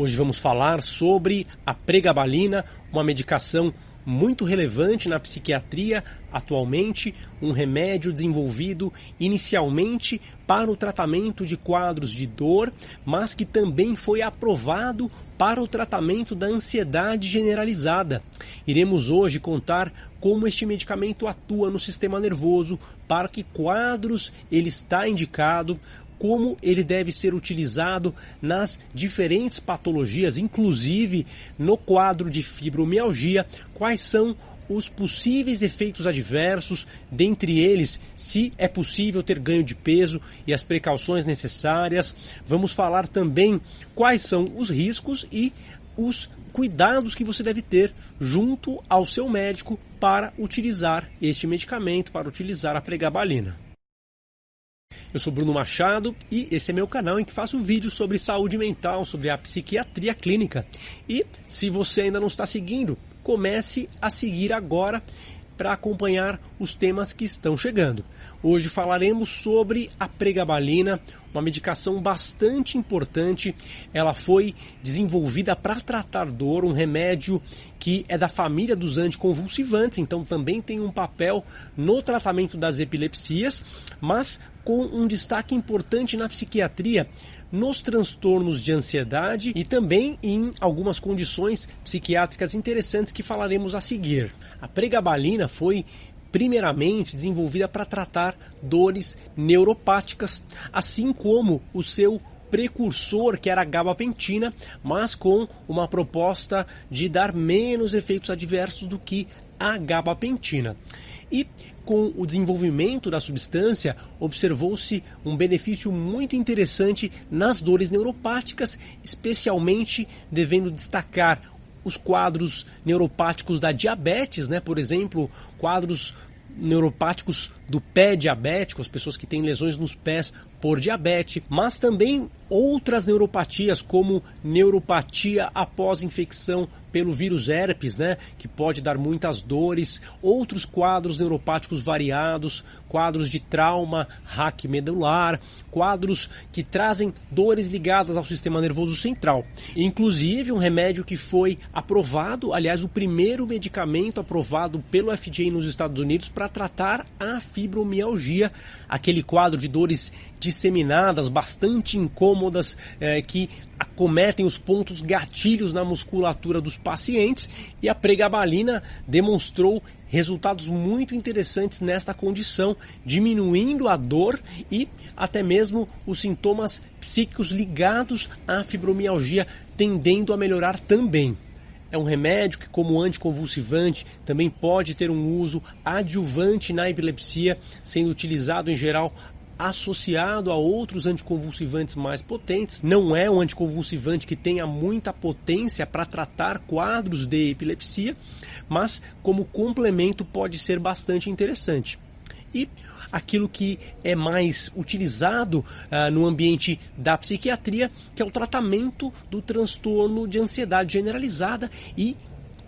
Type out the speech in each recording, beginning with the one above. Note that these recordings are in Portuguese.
Hoje vamos falar sobre a pregabalina, uma medicação muito relevante na psiquiatria atualmente, um remédio desenvolvido inicialmente para o tratamento de quadros de dor, mas que também foi aprovado para o tratamento da ansiedade generalizada. Iremos hoje contar como este medicamento atua no sistema nervoso, para que quadros ele está indicado, como ele deve ser utilizado nas diferentes patologias, inclusive no quadro de fibromialgia, quais são os possíveis efeitos adversos, dentre eles, se é possível ter ganho de peso e as precauções necessárias. Vamos falar também quais são os riscos e os cuidados que você deve ter junto ao seu médico para utilizar este medicamento, para utilizar a pregabalina. Eu sou Bruno Machado e esse é meu canal em que faço vídeos sobre saúde mental, sobre a psiquiatria clínica. E se você ainda não está seguindo, comece a seguir agora para acompanhar os temas que estão chegando. Hoje falaremos sobre a pregabalina, uma medicação bastante importante. Ela foi desenvolvida para tratar dor, um remédio que é da família dos anticonvulsivantes, então também tem um papel no tratamento das epilepsias, mas com um destaque importante na psiquiatria, nos transtornos de ansiedade e também em algumas condições psiquiátricas interessantes que falaremos a seguir. A pregabalina foi primeiramente desenvolvida para tratar dores neuropáticas, assim como o seu precursor, que era a gabapentina, mas com uma proposta de dar menos efeitos adversos do que a gabapentina. E com o desenvolvimento da substância, observou-se um benefício muito interessante nas dores neuropáticas, especialmente devendo destacar os quadros neuropáticos da diabetes, né? Por exemplo, quadros neuropáticos do pé diabético, as pessoas que têm lesões nos pés por diabetes, mas também outras neuropatias, como neuropatia após infecção pelo vírus herpes, né, que pode dar muitas dores, outros quadros neuropáticos variados, quadros de trauma raquimedular, quadros que trazem dores ligadas ao sistema nervoso central. Inclusive um remédio que foi aprovado, aliás, o primeiro medicamento aprovado pelo FDA nos Estados Unidos para tratar a fibromialgia, aquele quadro de dores disseminadas, bastante incômodas, é, que acometem os pontos gatilhos na musculatura dos pacientes e a pregabalina demonstrou resultados muito interessantes nesta condição, diminuindo a dor e até mesmo os sintomas psíquicos ligados à fibromialgia, tendendo a melhorar também. É um remédio que, como anticonvulsivante, também pode ter um uso adjuvante na epilepsia, sendo utilizado em geral associado a outros anticonvulsivantes mais potentes. Não é um anticonvulsivante que tenha muita potência para tratar quadros de epilepsia, mas como complemento pode ser bastante interessante. E aquilo que é mais utilizado uh, no ambiente da psiquiatria, que é o tratamento do transtorno de ansiedade generalizada e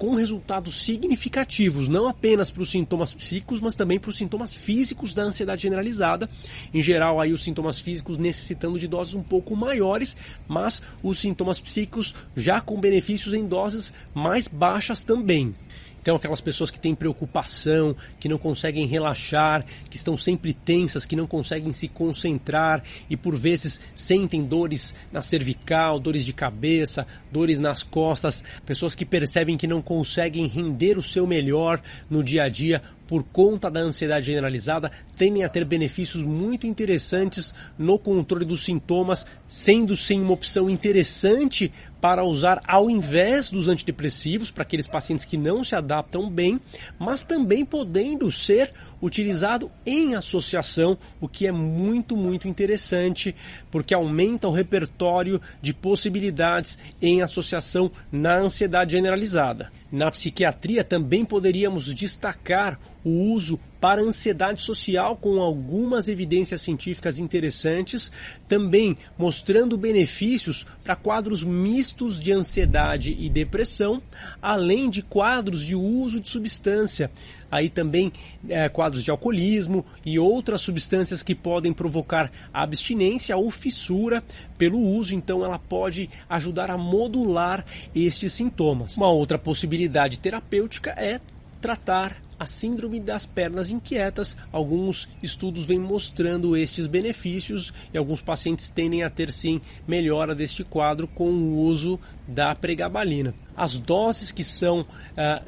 com resultados significativos, não apenas para os sintomas psíquicos, mas também para os sintomas físicos da ansiedade generalizada. Em geral, aí os sintomas físicos necessitando de doses um pouco maiores, mas os sintomas psíquicos já com benefícios em doses mais baixas também. Então, aquelas pessoas que têm preocupação, que não conseguem relaxar, que estão sempre tensas, que não conseguem se concentrar e por vezes sentem dores na cervical, dores de cabeça, dores nas costas, pessoas que percebem que não conseguem render o seu melhor no dia a dia por conta da ansiedade generalizada, tendem a ter benefícios muito interessantes no controle dos sintomas, sendo sim uma opção interessante para usar ao invés dos antidepressivos para aqueles pacientes que não se adaptam bem, mas também podendo ser utilizado em associação, o que é muito, muito interessante, porque aumenta o repertório de possibilidades em associação na ansiedade generalizada. Na psiquiatria também poderíamos destacar o uso para ansiedade social com algumas evidências científicas interessantes, também mostrando benefícios para quadros mistos de ansiedade e depressão, além de quadros de uso de substância, aí também é, quadros de alcoolismo e outras substâncias que podem provocar abstinência ou fissura pelo uso, então ela pode ajudar a modular estes sintomas. Uma outra possibilidade terapêutica é tratar a síndrome das pernas inquietas. Alguns estudos vêm mostrando estes benefícios e alguns pacientes tendem a ter sim melhora deste quadro com o uso da pregabalina. As doses que são uh,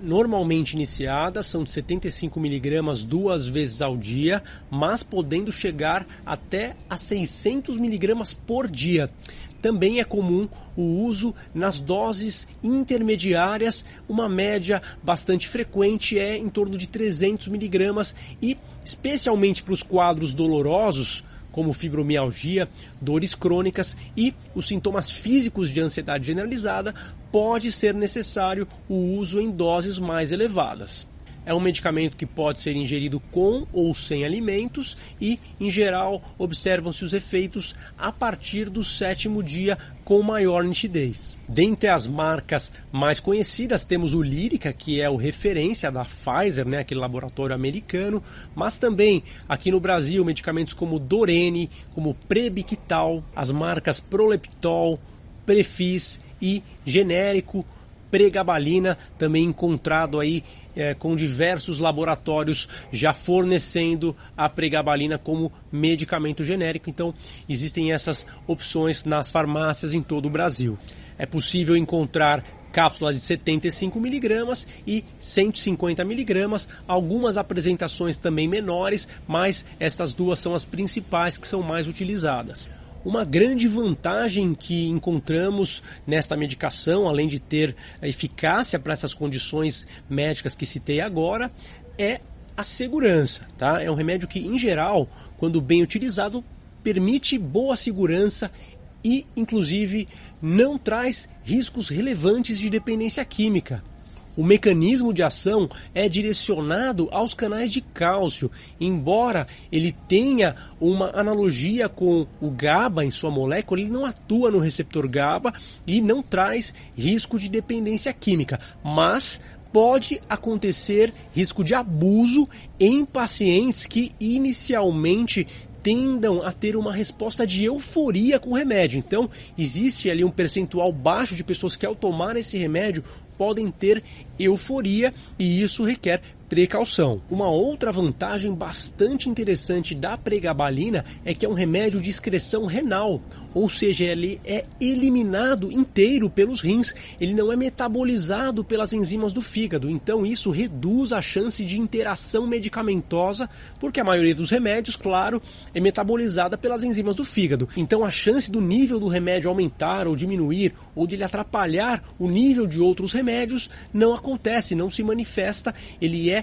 normalmente iniciadas são de 75 miligramas duas vezes ao dia, mas podendo chegar até a 600 miligramas por dia. Também é comum o uso nas doses intermediárias, uma média bastante frequente é em torno de 300 miligramas e especialmente para os quadros dolorosos, como fibromialgia, dores crônicas e os sintomas físicos de ansiedade generalizada, pode ser necessário o uso em doses mais elevadas. É um medicamento que pode ser ingerido com ou sem alimentos e, em geral, observam-se os efeitos a partir do sétimo dia com maior nitidez. Dentre as marcas mais conhecidas temos o Lírica, que é o referência da Pfizer, né, aquele laboratório americano, mas também aqui no Brasil medicamentos como Dorene, como Prebictal, as marcas Proleptol, Prefis e genérico pregabalina, também encontrado aí é, com diversos laboratórios já fornecendo a pregabalina como medicamento genérico. Então, existem essas opções nas farmácias em todo o Brasil. É possível encontrar cápsulas de 75 miligramas e 150 miligramas, algumas apresentações também menores, mas estas duas são as principais que são mais utilizadas. Uma grande vantagem que encontramos nesta medicação, além de ter eficácia para essas condições médicas que citei agora, é a segurança. Tá? É um remédio que, em geral, quando bem utilizado, permite boa segurança e, inclusive, não traz riscos relevantes de dependência química. O mecanismo de ação é direcionado aos canais de cálcio, embora ele tenha uma analogia com o GABA em sua molécula, ele não atua no receptor GABA e não traz risco de dependência química, mas pode acontecer risco de abuso em pacientes que inicialmente tendam a ter uma resposta de euforia com o remédio. Então, existe ali um percentual baixo de pessoas que ao tomar esse remédio podem ter euforia e isso requer precaução. Uma outra vantagem bastante interessante da pregabalina é que é um remédio de excreção renal, ou seja, ele é eliminado inteiro pelos rins, ele não é metabolizado pelas enzimas do fígado, então isso reduz a chance de interação medicamentosa, porque a maioria dos remédios, claro, é metabolizada pelas enzimas do fígado. Então a chance do nível do remédio aumentar ou diminuir, ou de ele atrapalhar o nível de outros remédios, não acontece, não se manifesta, ele é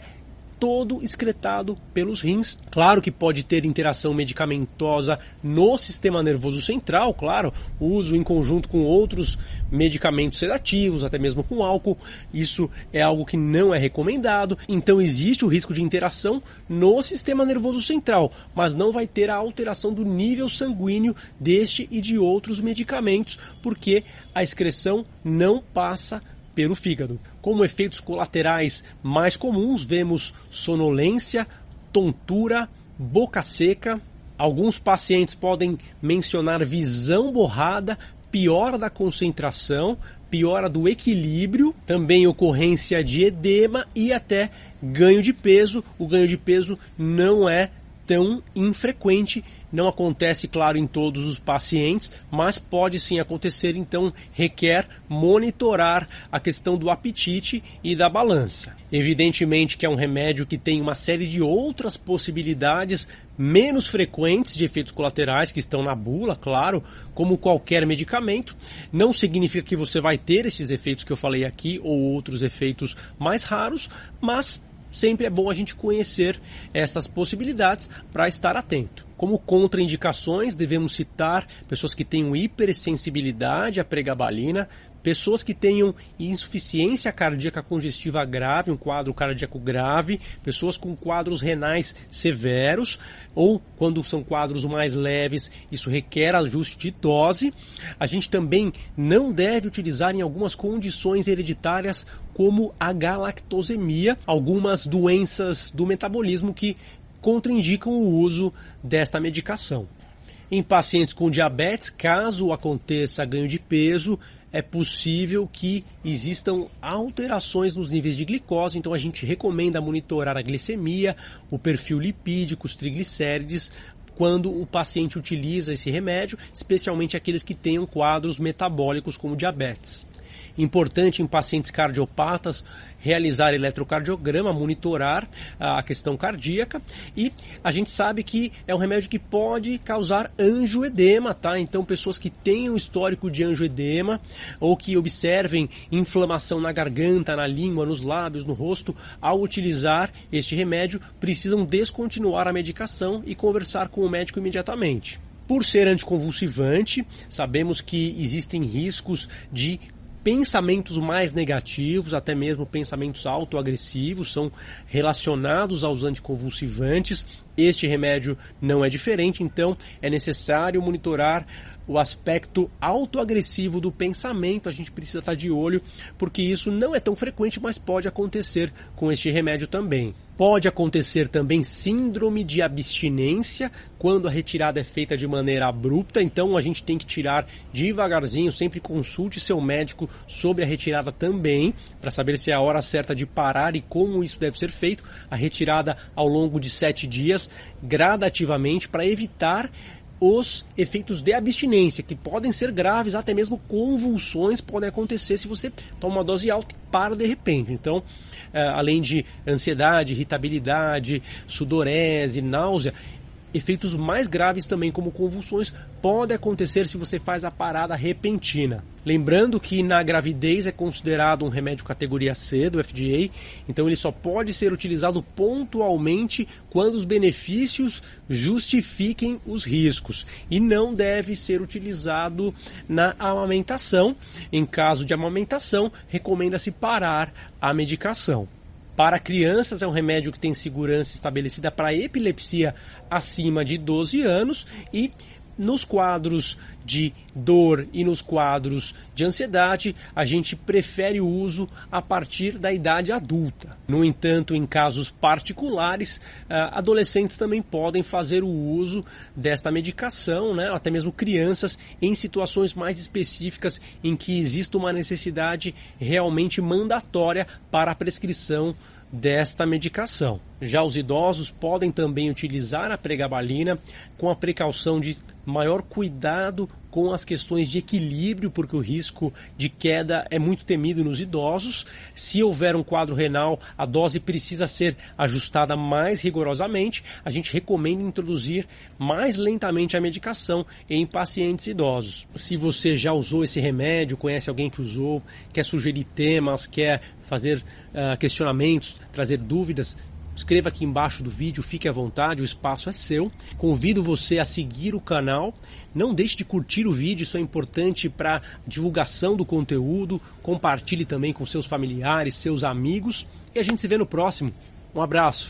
todo excretado pelos rins. Claro que pode ter interação medicamentosa no sistema nervoso central, claro, uso em conjunto com outros medicamentos sedativos, até mesmo com álcool. Isso é algo que não é recomendado. Então existe o risco de interação no sistema nervoso central, mas não vai ter a alteração do nível sanguíneo deste e de outros medicamentos, porque a excreção não passa pelo fígado. Como efeitos colaterais mais comuns, vemos sonolência, tontura, boca seca. Alguns pacientes podem mencionar visão borrada, piora da concentração, piora do equilíbrio, também ocorrência de edema e até ganho de peso. O ganho de peso não é tão infrequente não acontece, claro, em todos os pacientes, mas pode sim acontecer, então requer monitorar a questão do apetite e da balança. Evidentemente que é um remédio que tem uma série de outras possibilidades menos frequentes de efeitos colaterais que estão na bula, claro, como qualquer medicamento. Não significa que você vai ter esses efeitos que eu falei aqui ou outros efeitos mais raros, mas sempre é bom a gente conhecer essas possibilidades para estar atento. Como contraindicações, devemos citar pessoas que tenham hipersensibilidade à pregabalina, pessoas que tenham insuficiência cardíaca congestiva grave, um quadro cardíaco grave, pessoas com quadros renais severos, ou quando são quadros mais leves, isso requer ajuste de dose. A gente também não deve utilizar em algumas condições hereditárias como a galactosemia, algumas doenças do metabolismo que contraindicam o uso desta medicação. Em pacientes com diabetes, caso aconteça ganho de peso, é possível que existam alterações nos níveis de glicose, então a gente recomenda monitorar a glicemia, o perfil lipídico, os triglicérides, quando o paciente utiliza esse remédio, especialmente aqueles que tenham quadros metabólicos como diabetes. Importante em pacientes cardiopatas realizar eletrocardiograma, monitorar a questão cardíaca e a gente sabe que é um remédio que pode causar angioedema, tá? Então pessoas que tenham histórico de angioedema ou que observem inflamação na garganta, na língua, nos lábios, no rosto, ao utilizar este remédio, precisam descontinuar a medicação e conversar com o médico imediatamente. Por ser anticonvulsivante, sabemos que existem riscos de pensamentos mais negativos, até mesmo pensamentos autoagressivos, são relacionados aos anticonvulsivantes. Este remédio não é diferente, então é necessário monitorar o aspecto autoagressivo do pensamento, a gente precisa estar de olho, porque isso não é tão frequente, mas pode acontecer com este remédio também. Pode acontecer também síndrome de abstinência quando a retirada é feita de maneira abrupta, então a gente tem que tirar devagarzinho, sempre consulte seu médico sobre a retirada também, para saber se é a hora certa de parar e como isso deve ser feito. A retirada ao longo de sete dias, gradativamente, para evitar os efeitos de abstinência, que podem ser graves, até mesmo convulsões podem acontecer se você toma uma dose alta e para de repente. Então, eh, além de ansiedade, irritabilidade, sudorese, náusea, Efeitos mais graves também, como convulsões, podem acontecer se você faz a parada repentina. Lembrando que na gravidez é considerado um remédio categoria C do FDA, então ele só pode ser utilizado pontualmente quando os benefícios justifiquem os riscos e não deve ser utilizado na amamentação. Em caso de amamentação, recomenda-se parar a medicação. Para crianças, é um remédio que tem segurança estabelecida para epilepsia acima de 12 anos e nos quadros de dor e nos quadros de ansiedade, a gente prefere o uso a partir da idade adulta. No entanto, em casos particulares, ah, adolescentes também podem fazer o uso desta medicação, né? até mesmo crianças, em situações mais específicas em que existe uma necessidade realmente mandatória para a prescrição desta medicação. Já os idosos podem também utilizar a pregabalina com a precaução de maior cuidado com as questões de equilíbrio, porque o risco de queda é muito temido nos idosos. Se houver um quadro renal, a dose precisa ser ajustada mais rigorosamente. A gente recomenda introduzir mais lentamente a medicação em pacientes idosos. Se você já usou esse remédio, conhece alguém que usou, quer sugerir temas, quer fazer uh, questionamentos, trazer dúvidas, Escreva aqui embaixo do vídeo, fique à vontade, o espaço é seu. Convido você a seguir o canal. Não deixe de curtir o vídeo, isso é importante para divulgação do conteúdo. Compartilhe também com seus familiares, seus amigos. E a gente se vê no próximo. Um abraço.